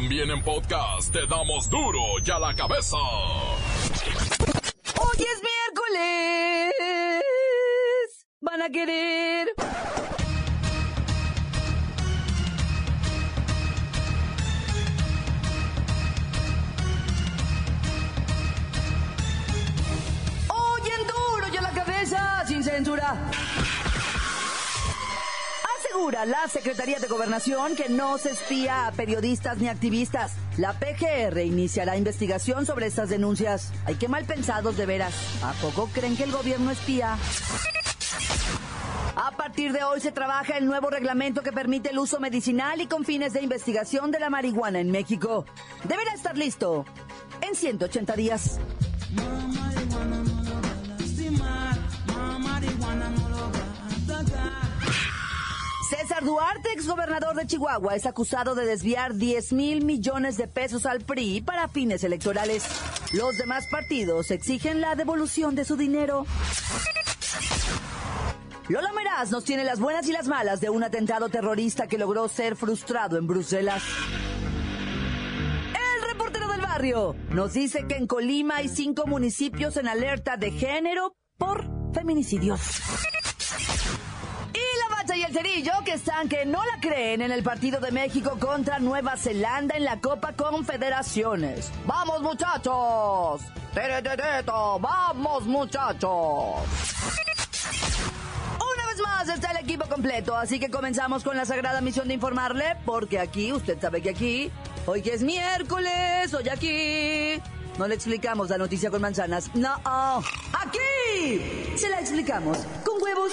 También en podcast te damos duro y a la cabeza. Hoy es miércoles. Van a querer. Hoy en duro y a la cabeza, sin censura. Asegura la Secretaría de Gobernación que no se espía a periodistas ni activistas. La PGR iniciará investigación sobre estas denuncias. Ay, qué mal pensados de veras. ¿A poco creen que el gobierno espía? A partir de hoy se trabaja el nuevo reglamento que permite el uso medicinal y con fines de investigación de la marihuana en México. Deberá estar listo en 180 días. César Duarte, exgobernador de Chihuahua, es acusado de desviar 10 mil millones de pesos al PRI para fines electorales. Los demás partidos exigen la devolución de su dinero. Lola Meraz nos tiene las buenas y las malas de un atentado terrorista que logró ser frustrado en Bruselas. El reportero del barrio nos dice que en Colima hay cinco municipios en alerta de género por feminicidios. Y el cerillo que están que no la creen en el partido de México contra Nueva Zelanda en la Copa Confederaciones. ¡Vamos muchachos! ¡Teretereto! ¡Vamos muchachos! Una vez más está el equipo completo, así que comenzamos con la sagrada misión de informarle, porque aquí, usted sabe que aquí, hoy que es miércoles, hoy aquí, no le explicamos la noticia con manzanas, no, aquí se la explicamos con huevos.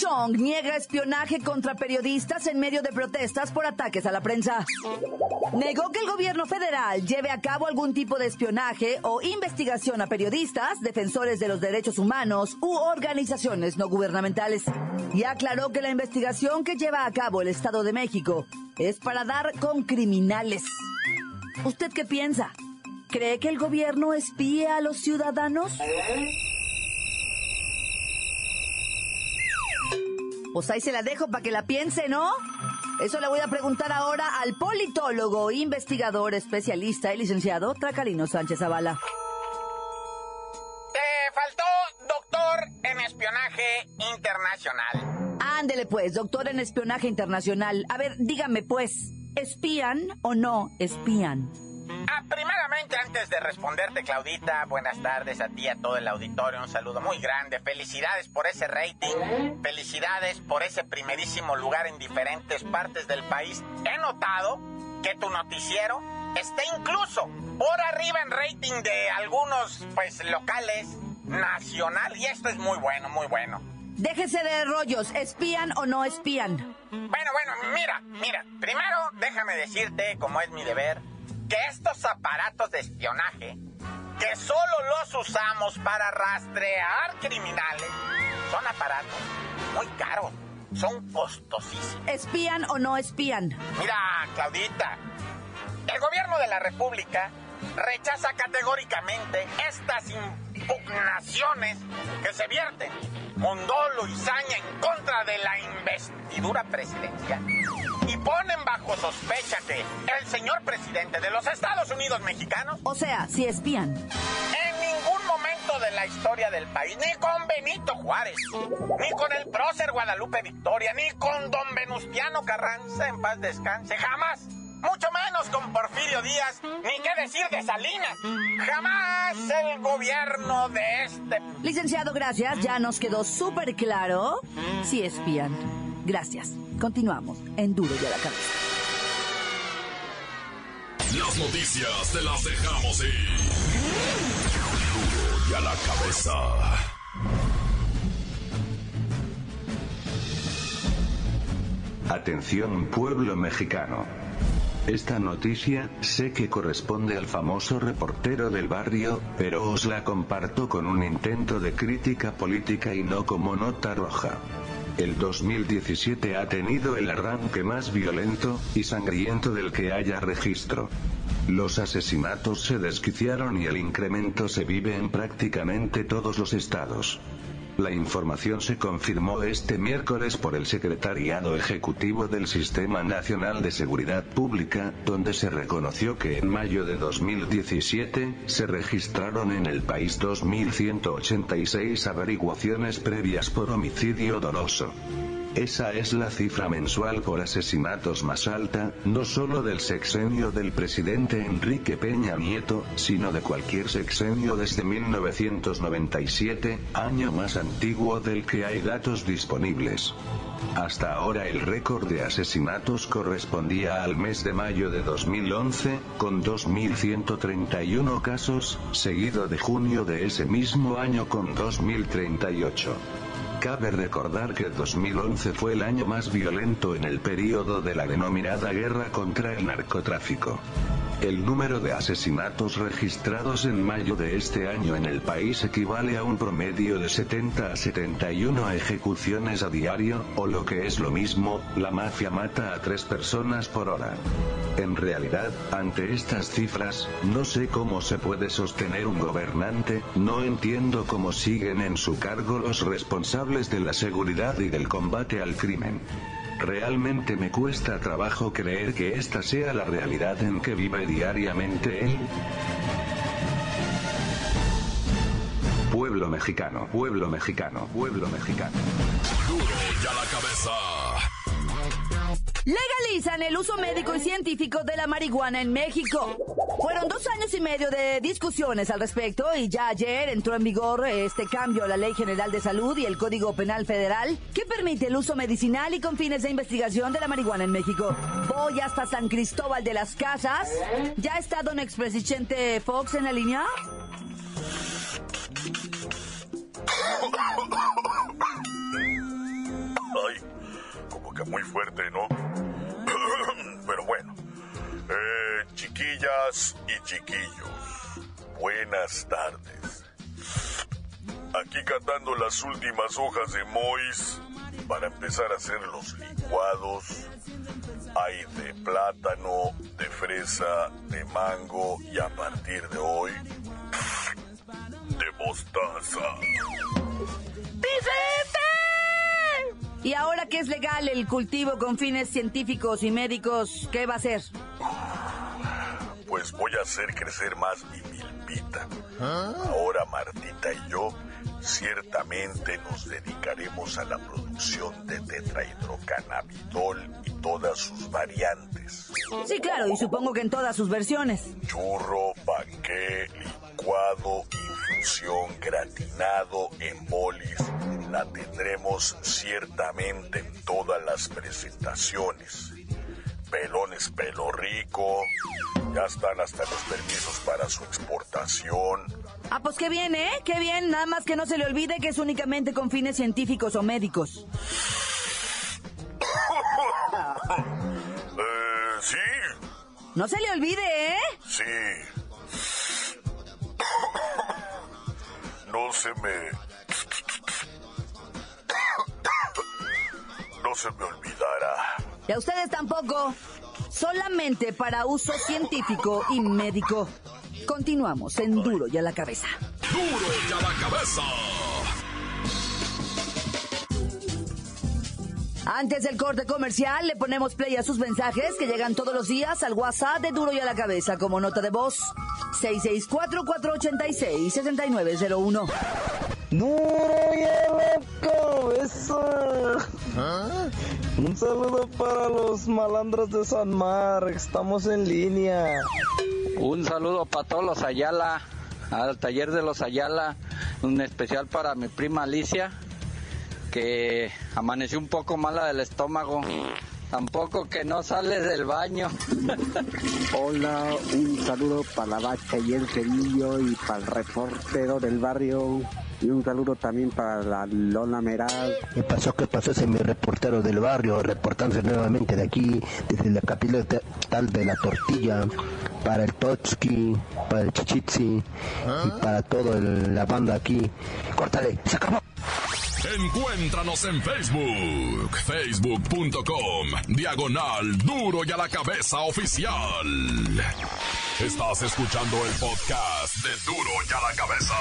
Chong niega espionaje contra periodistas en medio de protestas por ataques a la prensa. Negó que el gobierno federal lleve a cabo algún tipo de espionaje o investigación a periodistas, defensores de los derechos humanos u organizaciones no gubernamentales. Y aclaró que la investigación que lleva a cabo el Estado de México es para dar con criminales. ¿Usted qué piensa? ¿Cree que el gobierno espía a los ciudadanos? Pues ahí se la dejo para que la piense, ¿no? Eso le voy a preguntar ahora al politólogo, investigador, especialista y licenciado Tracalino Sánchez Zavala. Te faltó doctor en espionaje internacional. Ándele pues, doctor en espionaje internacional. A ver, dígame pues, ¿espían o no espían? Primeramente, antes de responderte, Claudita, buenas tardes a ti, a todo el auditorio, un saludo muy grande. Felicidades por ese rating, felicidades por ese primerísimo lugar en diferentes partes del país. He notado que tu noticiero está incluso por arriba en rating de algunos, pues, locales, nacional, y esto es muy bueno, muy bueno. Déjese de rollos, ¿espían o no espían? Bueno, bueno, mira, mira, primero déjame decirte, como es mi deber, que estos aparatos de espionaje, que solo los usamos para rastrear criminales, son aparatos muy caros, son costosísimos. ¿Espían o no espían? Mira, Claudita, el gobierno de la República rechaza categóricamente estas impugnaciones que se vierten con dolo y saña en contra de la investidura presidencial y ponen bajo sospecha que el señor presidente de los Estados Unidos mexicanos O sea, si espían. en ningún momento de la historia del país, ni con Benito Juárez, ni con el prócer Guadalupe Victoria, ni con don Venustiano Carranza, en paz descanse, jamás. Mucho menos con Porfirio Díaz, ni qué decir de Salinas. Jamás el gobierno de este... Licenciado, gracias. Ya nos quedó súper claro si espían. Gracias. Continuamos en Duro y a la cabeza. Las noticias te las dejamos ir. Duro y a la cabeza. Atención pueblo mexicano. Esta noticia, sé que corresponde al famoso reportero del barrio, pero os la comparto con un intento de crítica política y no como nota roja. El 2017 ha tenido el arranque más violento y sangriento del que haya registro. Los asesinatos se desquiciaron y el incremento se vive en prácticamente todos los estados. La información se confirmó este miércoles por el Secretariado Ejecutivo del Sistema Nacional de Seguridad Pública, donde se reconoció que en mayo de 2017 se registraron en el país 2.186 averiguaciones previas por homicidio doloso. Esa es la cifra mensual por asesinatos más alta, no solo del sexenio del presidente Enrique Peña Nieto, sino de cualquier sexenio desde 1997, año más antiguo del que hay datos disponibles. Hasta ahora el récord de asesinatos correspondía al mes de mayo de 2011, con 2.131 casos, seguido de junio de ese mismo año con 2.038. Cabe recordar que 2011 fue el año más violento en el período de la denominada guerra contra el narcotráfico. El número de asesinatos registrados en mayo de este año en el país equivale a un promedio de 70 a 71 ejecuciones a diario, o lo que es lo mismo, la mafia mata a tres personas por hora. En realidad, ante estas cifras, no sé cómo se puede sostener un gobernante, no entiendo cómo siguen en su cargo los responsables de la seguridad y del combate al crimen. Realmente me cuesta trabajo creer que esta sea la realidad en que vive diariamente él. Pueblo mexicano, pueblo mexicano, pueblo mexicano. Duro ya la cabeza. Legalizan el uso médico y científico de la marihuana en México. Fueron dos años y medio de discusiones al respecto y ya ayer entró en vigor este cambio a la Ley General de Salud y el Código Penal Federal que permite el uso medicinal y con fines de investigación de la marihuana en México. Voy hasta San Cristóbal de las Casas. ¿Ya está don expresidente Fox en la línea? Muy fuerte, ¿no? Pero bueno. Eh, chiquillas y chiquillos, buenas tardes. Aquí cantando las últimas hojas de Mois para empezar a hacer los licuados. Hay de plátano, de fresa, de mango y a partir de hoy, de mostaza. Y ahora que es legal el cultivo con fines científicos y médicos, ¿qué va a hacer? Pues voy a hacer crecer más mi milpita. Ahora Martita y yo ciertamente nos dedicaremos a la producción de tetrahidrocannabidol y todas sus variantes. Sí, claro, y supongo que en todas sus versiones. Churro, panqué, licuado, infusión, gratinado, en bolis. La tendremos ciertamente en todas las presentaciones. Pelones pelo rico. Ya están hasta los permisos para su exportación. Ah, pues qué bien, ¿eh? Qué bien, nada más que no se le olvide que es únicamente con fines científicos o médicos. Eh, sí, No se le olvide, ¿eh? sí. No se me... se me olvidará. Y a ustedes tampoco. Solamente para uso científico y médico. Continuamos en Duro y a la cabeza. Duro ya la cabeza. Antes del corte comercial, le ponemos play a sus mensajes que llegan todos los días al WhatsApp de Duro y a la cabeza como nota de voz. 664-486-6901. Duro y a la cabeza. Un saludo para los malandros de San Marc. Estamos en línea. Un saludo para todos los Ayala, al taller de los Ayala, un especial para mi prima Alicia, que amaneció un poco mala del estómago, tampoco que no sale del baño. Hola, un saludo para la vaca y el cerillo y para el reportero del barrio. Y un saludo también para la Lola Meral. ¿Qué pasó? ¿Qué pasó? Ese es mi reportero del barrio, reportándose nuevamente de aquí, desde la capital de la tortilla, para el Totsky, para el Chichitsi y para toda la banda aquí. Córtale, se acabó. Encuéntranos en Facebook, facebook.com, diagonal duro y a la cabeza oficial. Estás escuchando el podcast de duro y a la cabeza.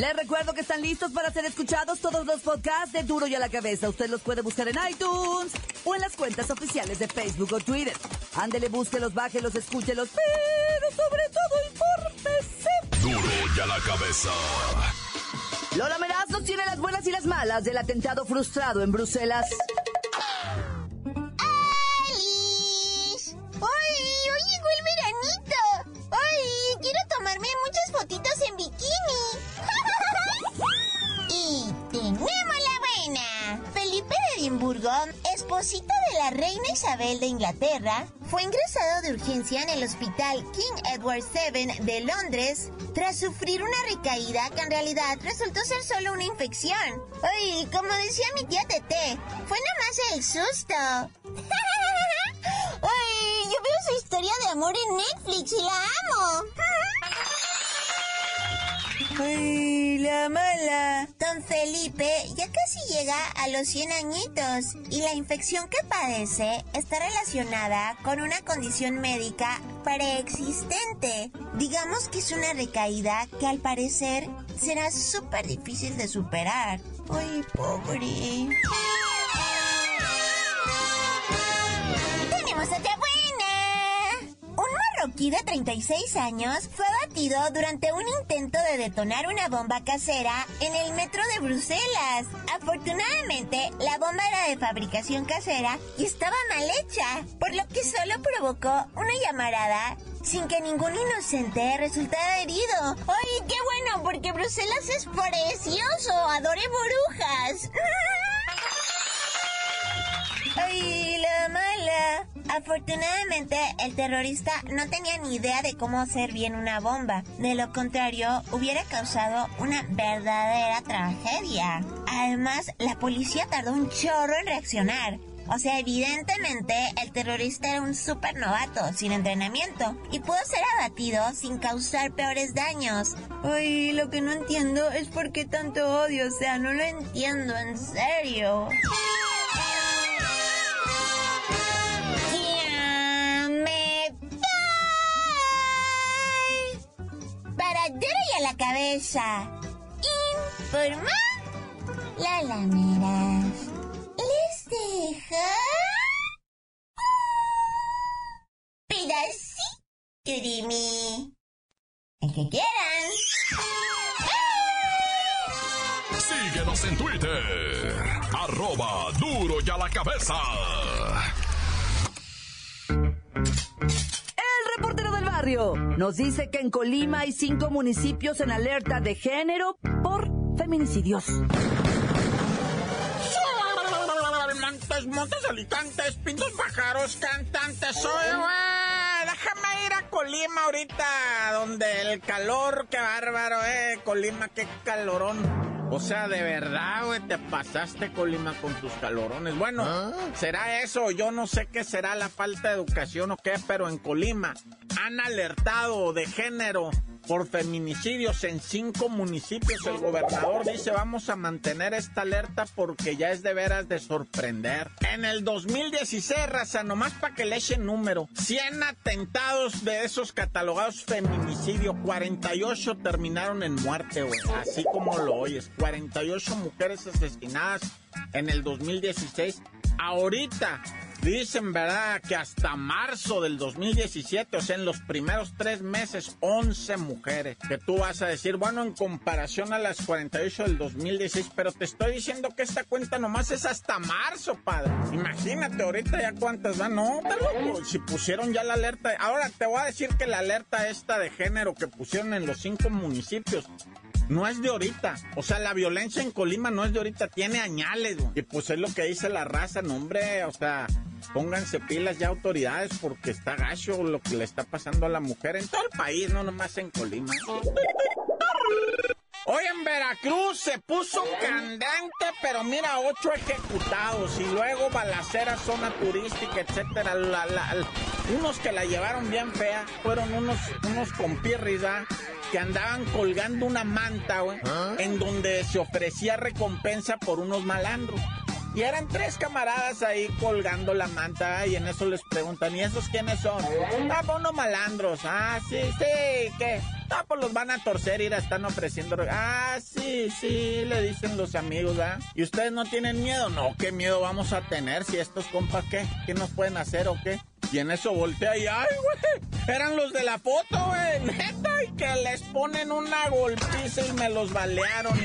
Les recuerdo que están listos para ser escuchados todos los podcasts de Duro y a la Cabeza. Usted los puede buscar en iTunes o en las cuentas oficiales de Facebook o Twitter. Ándele, búsquelos, bájelos, escúchelos, pero sobre todo infórmese. Duro y a la Cabeza. Lola Meraz nos tiene las buenas y las malas del atentado frustrado en Bruselas. Esposito de la reina Isabel de Inglaterra, fue ingresado de urgencia en el hospital King Edward VII de Londres tras sufrir una recaída que en realidad resultó ser solo una infección. Ay, como decía mi tía Tete, fue nada más el susto. Ay, yo veo su historia de amor en Netflix y la amo. ¡Ay, la mala! Don Felipe ya casi llega a los 100 añitos y la infección que padece está relacionada con una condición médica preexistente. Digamos que es una recaída que al parecer será súper difícil de superar. ¡Ay, pobre! Marroquí de 36 años fue abatido durante un intento de detonar una bomba casera en el metro de Bruselas. Afortunadamente, la bomba era de fabricación casera y estaba mal hecha, por lo que solo provocó una llamarada sin que ningún inocente resultara herido. ¡Ay, qué bueno! Porque Bruselas es precioso. Adoré burbujas. ¡Ay, la mala! Afortunadamente, el terrorista no tenía ni idea de cómo hacer bien una bomba. De lo contrario, hubiera causado una verdadera tragedia. Además, la policía tardó un chorro en reaccionar. O sea, evidentemente el terrorista era un super novato, sin entrenamiento, y pudo ser abatido sin causar peores daños. Uy, lo que no entiendo es por qué tanto odio, o sea, no lo entiendo, en serio. La cabeza. Informa la lameras. Les deja pedacito de mí. El que quieran. Síguenos en Twitter. Arroba duro y a la cabeza. Nos dice que en Colima hay cinco municipios en alerta de género por feminicidios. Montes, montes, alicantes, pintos, pájaros, cantantes, soy, Déjame ir a Colima ahorita, donde el calor, qué bárbaro, eh. Colima, qué calorón. O sea, de verdad, güey, te pasaste Colima con tus calorones. Bueno, ¿Ah? será eso, yo no sé qué será la falta de educación o qué, pero en Colima han alertado de género por feminicidios en cinco municipios. El gobernador dice vamos a mantener esta alerta porque ya es de veras de sorprender. En el 2016, raza, nomás para que le echen número, 100 atentados de esos catalogados feminicidio, 48 terminaron en muerte, güey. Así como lo oyes, 48 mujeres asesinadas en el 2016. Ahorita Dicen, ¿verdad?, que hasta marzo del 2017, o sea, en los primeros tres meses, 11 mujeres. Que tú vas a decir, bueno, en comparación a las 48 del 2016, pero te estoy diciendo que esta cuenta nomás es hasta marzo, padre. Imagínate ahorita ya cuántas van. No, loco. Si pusieron ya la alerta. Ahora te voy a decir que la alerta esta de género que pusieron en los cinco municipios no es de ahorita. O sea, la violencia en Colima no es de ahorita, tiene añales, Y pues es lo que dice la raza, no, hombre, o sea, pónganse pilas ya autoridades porque está gacho lo que le está pasando a la mujer en todo el país, no nomás en Colima. Hoy en Veracruz se puso candente, pero mira, ocho ejecutados y luego balacera, zona turística, etcétera. unos que la llevaron bien fea fueron unos, unos compirris, ¿ah? que andaban colgando una manta, güey, ¿Ah? en donde se ofrecía recompensa por unos malandros. Y eran tres camaradas ahí colgando la manta y en eso les preguntan, ¿y esos quiénes son? Ah, unos malandros. Ah, sí, sí, ¿qué? Ah, pues los van a torcer la están ofreciendo. Ah, sí, sí, le dicen los amigos, ¿ah? ¿Y ustedes no tienen miedo? No, ¿qué miedo vamos a tener si estos compas qué? ¿Qué nos pueden hacer o qué? Y en eso voltea y ¡ay, güey! Eran los de la foto, güey, neta, y que les ponen una golpiza y me los balearon.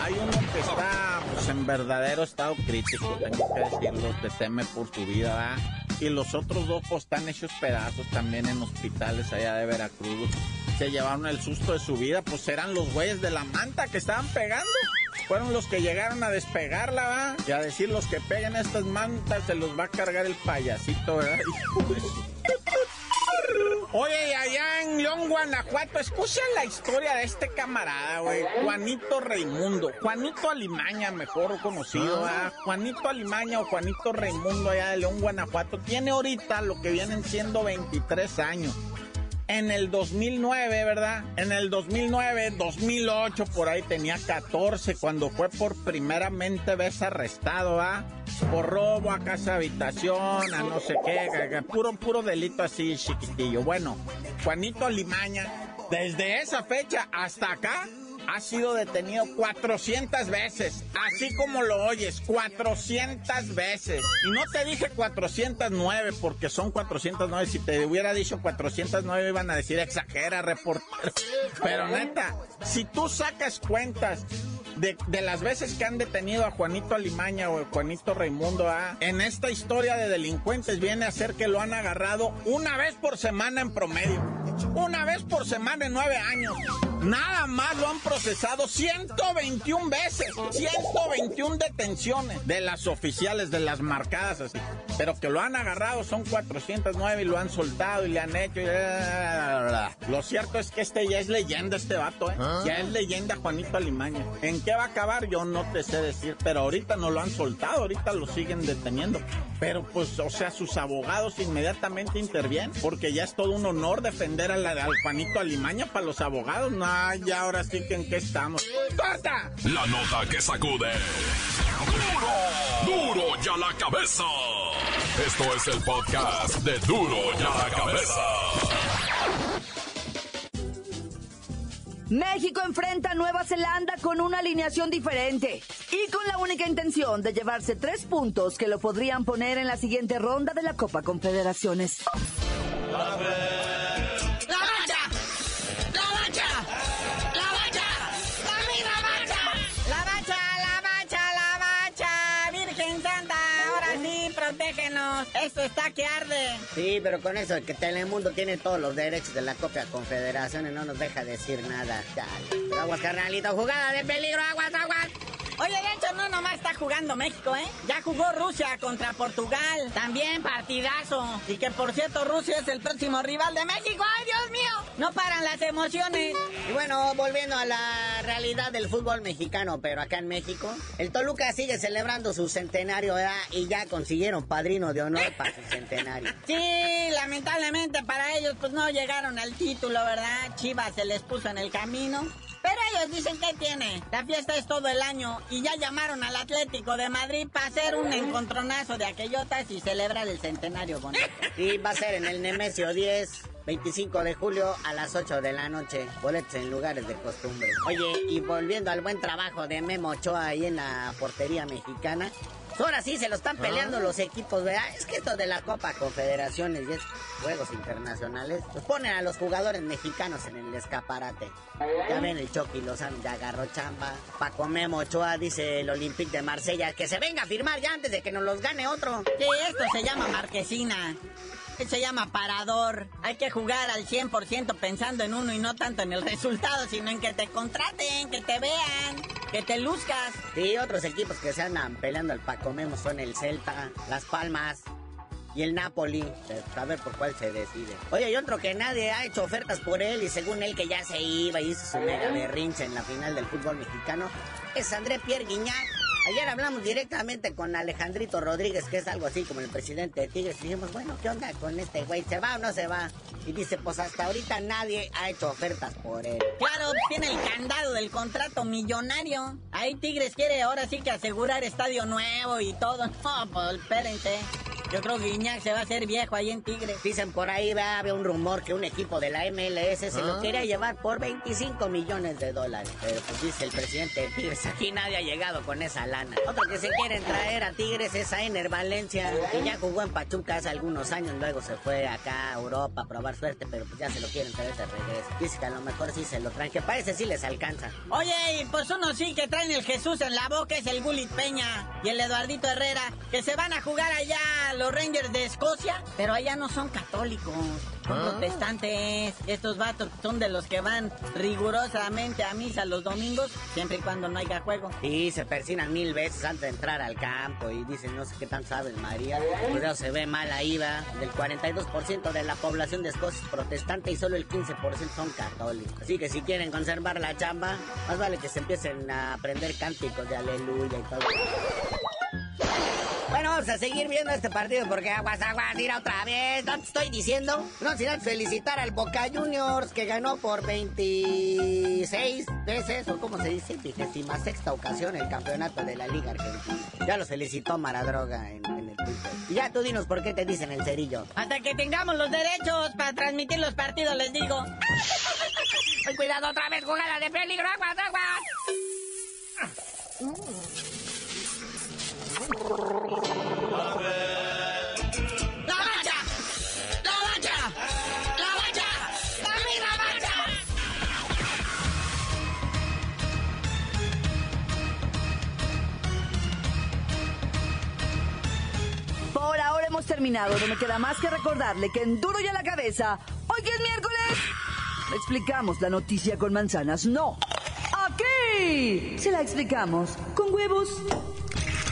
Hay uno que está pues, en verdadero estado crítico, tengo que decirlo, que teme por su vida, ¿verdad? Y los otros dos pues, están hechos pedazos también en hospitales allá de Veracruz. Se llevaron el susto de su vida, pues eran los güeyes de la manta que estaban pegando. Fueron los que llegaron a despegarla, ¿va? Y a decir los que peguen estas mantas se los va a cargar el payasito, ¿verdad? Oye, allá en León, Guanajuato, escuchen la historia de este camarada, güey. Juanito Raimundo. Juanito Alimaña, mejor conocido, ¿ah? Juanito Alimaña o Juanito Raimundo allá de León, Guanajuato. Tiene ahorita lo que vienen siendo 23 años en el 2009, ¿verdad? En el 2009, 2008, por ahí tenía 14 cuando fue por primeramente vez arrestado, ¿ah? Por robo a casa habitación, a no sé qué, puro, puro delito así chiquitillo. Bueno, Juanito Limaña, desde esa fecha hasta acá, ha sido detenido 400 veces, así como lo oyes, 400 veces. Y no te dije 409 porque son 409. Si te hubiera dicho 409 iban a decir exagera, reportero. Pero neta, si tú sacas cuentas de, las veces que han detenido a Juanito Alimaña o a Juanito Raimundo A, en esta historia de delincuentes viene a ser que lo han agarrado una vez por semana en promedio. Una vez por semana en nueve años. Nada más lo han procesado 121 veces. 121 detenciones de las oficiales, de las marcadas así. Pero que lo han agarrado son 409 y lo han soltado y le han hecho. Lo cierto es que este ya es leyenda, este vato, ¿eh? ¿Ah? Ya es leyenda Juanito Alimaña. ¿En qué va a acabar? Yo no te sé decir, pero ahorita no lo han soltado, ahorita lo siguen deteniendo. Pero pues, o sea, sus abogados inmediatamente intervienen porque ya es todo un honor defender a la, al Juanito Alimaña para los abogados. No Ay, ya ahora sí que en qué estamos. ¡Corta! La nota que sacude. ¡Duro! ¡Duro ya la cabeza! Esto es el podcast de Duro ya la cabeza. México enfrenta a Nueva Zelanda con una alineación diferente y con la única intención de llevarse tres puntos que lo podrían poner en la siguiente ronda de la Copa Confederaciones. Está que arde. Sí, pero con eso que Telemundo tiene todos los derechos de la copia confederaciones no nos deja decir nada. Dale. Aguas, carnalito. Jugada de peligro. Aguas, aguas. Oye, de hecho, no nomás está jugando México, ¿eh? Ya jugó Rusia contra Portugal. También partidazo. Y que, por cierto, Rusia es el próximo rival de México. ¡Ay, Dios mío! No paran las emociones. Y bueno, volviendo a la realidad del fútbol mexicano, pero acá en México, el Toluca sigue celebrando su centenario, ¿verdad? Y ya consiguieron padrino de honor para su centenario. Sí, lamentablemente para ellos, pues no llegaron al título, ¿verdad? Chivas se les puso en el camino. Pero ellos dicen que tiene. La fiesta es todo el año y ya llamaron al Atlético de Madrid para hacer un encontronazo de aquellotas y celebrar el centenario bonito. Sí, va a ser en el Nemesio 10. 25 de julio a las 8 de la noche. Boletos en lugares de costumbre. Oye, y volviendo al buen trabajo de Memo Ochoa ahí en la portería mexicana, Ahora sí se lo están peleando ah. los equipos, ¿verdad? Es que esto de la Copa Confederaciones y es juegos internacionales, pues ponen a los jugadores mexicanos en el escaparate. Ya ven el Chucky Lozano, ya agarró chamba. Paco Memo Ochoa dice el Olympique de Marsella que se venga a firmar ya antes de que nos los gane otro. Sí, esto se llama marquesina. Se llama parador. Hay que jugar al 100% pensando en uno y no tanto en el resultado, sino en que te contraten, que te vean, que te luzcas. Sí, otros equipos que se andan peleando al Paco Memo son el Celta, Las Palmas, y el Napoli. A ver por cuál se decide. Oye, y otro que nadie ha hecho ofertas por él y según él que ya se iba y hizo su mega berrinche en la final del fútbol mexicano, es André Pierre Guignac. Ayer hablamos directamente con Alejandrito Rodríguez, que es algo así como el presidente de Tigres, y dijimos, bueno, ¿qué onda con este güey? ¿Se va o no se va? Y dice, pues hasta ahorita nadie ha hecho ofertas por él. Claro, tiene el candado del contrato millonario. Ahí Tigres quiere ahora sí que asegurar estadio nuevo y todo. No, pues espérense. Yo creo que Guiñac se va a hacer viejo ahí en Tigres. Dicen por ahí, va, había un rumor que un equipo de la MLS se lo Ah. quería llevar por 25 millones de dólares. Pero pues dice el presidente de Tigres, aquí nadie ha llegado con esa lana. Otro que se quieren traer a Tigres es a Ener Valencia, que ya jugó en Pachuca hace algunos años, luego se fue acá a Europa a probar suerte, pero pues ya se lo quieren traer de regreso. Dice que a lo mejor sí se lo traen, que parece sí les alcanza. Oye, y pues uno sí que traen el Jesús en la boca, es el Bullet Peña y el Eduardito Herrera, que se van a jugar allá los Rangers de Escocia, pero allá no son católicos, son Ah. protestantes. Estos vatos son de los que van rigurosamente a misa los domingos, siempre y cuando no haya juego. Y se persinan mil veces antes de entrar al campo y dicen no sé qué tan saben María. Cuidado, se ve mal ahí va. Del 42% de la población de Escocia es protestante y solo el 15% son católicos. Así que si quieren conservar la chamba, más vale que se empiecen a aprender cánticos de aleluya y todo. Bueno, vamos a seguir viendo este partido porque aguas, aguas, tira otra vez. No te estoy diciendo. No, sin antes felicitar al Boca Juniors que ganó por 26 veces, o como se dice, vigésima sexta ocasión el campeonato de la Liga Argentina. Ya los felicitó Maradroga en, en el Twitter. Y ya tú dinos por qué te dicen el cerillo. Hasta que tengamos los derechos para transmitir los partidos, les digo. Ay, cuidado otra vez, jugada de peligro, aguas, aguas. Terminado. No me queda más que recordarle que en Duro y a la cabeza, hoy que es miércoles, le explicamos la noticia con manzanas. No. Aquí se la explicamos con huevos.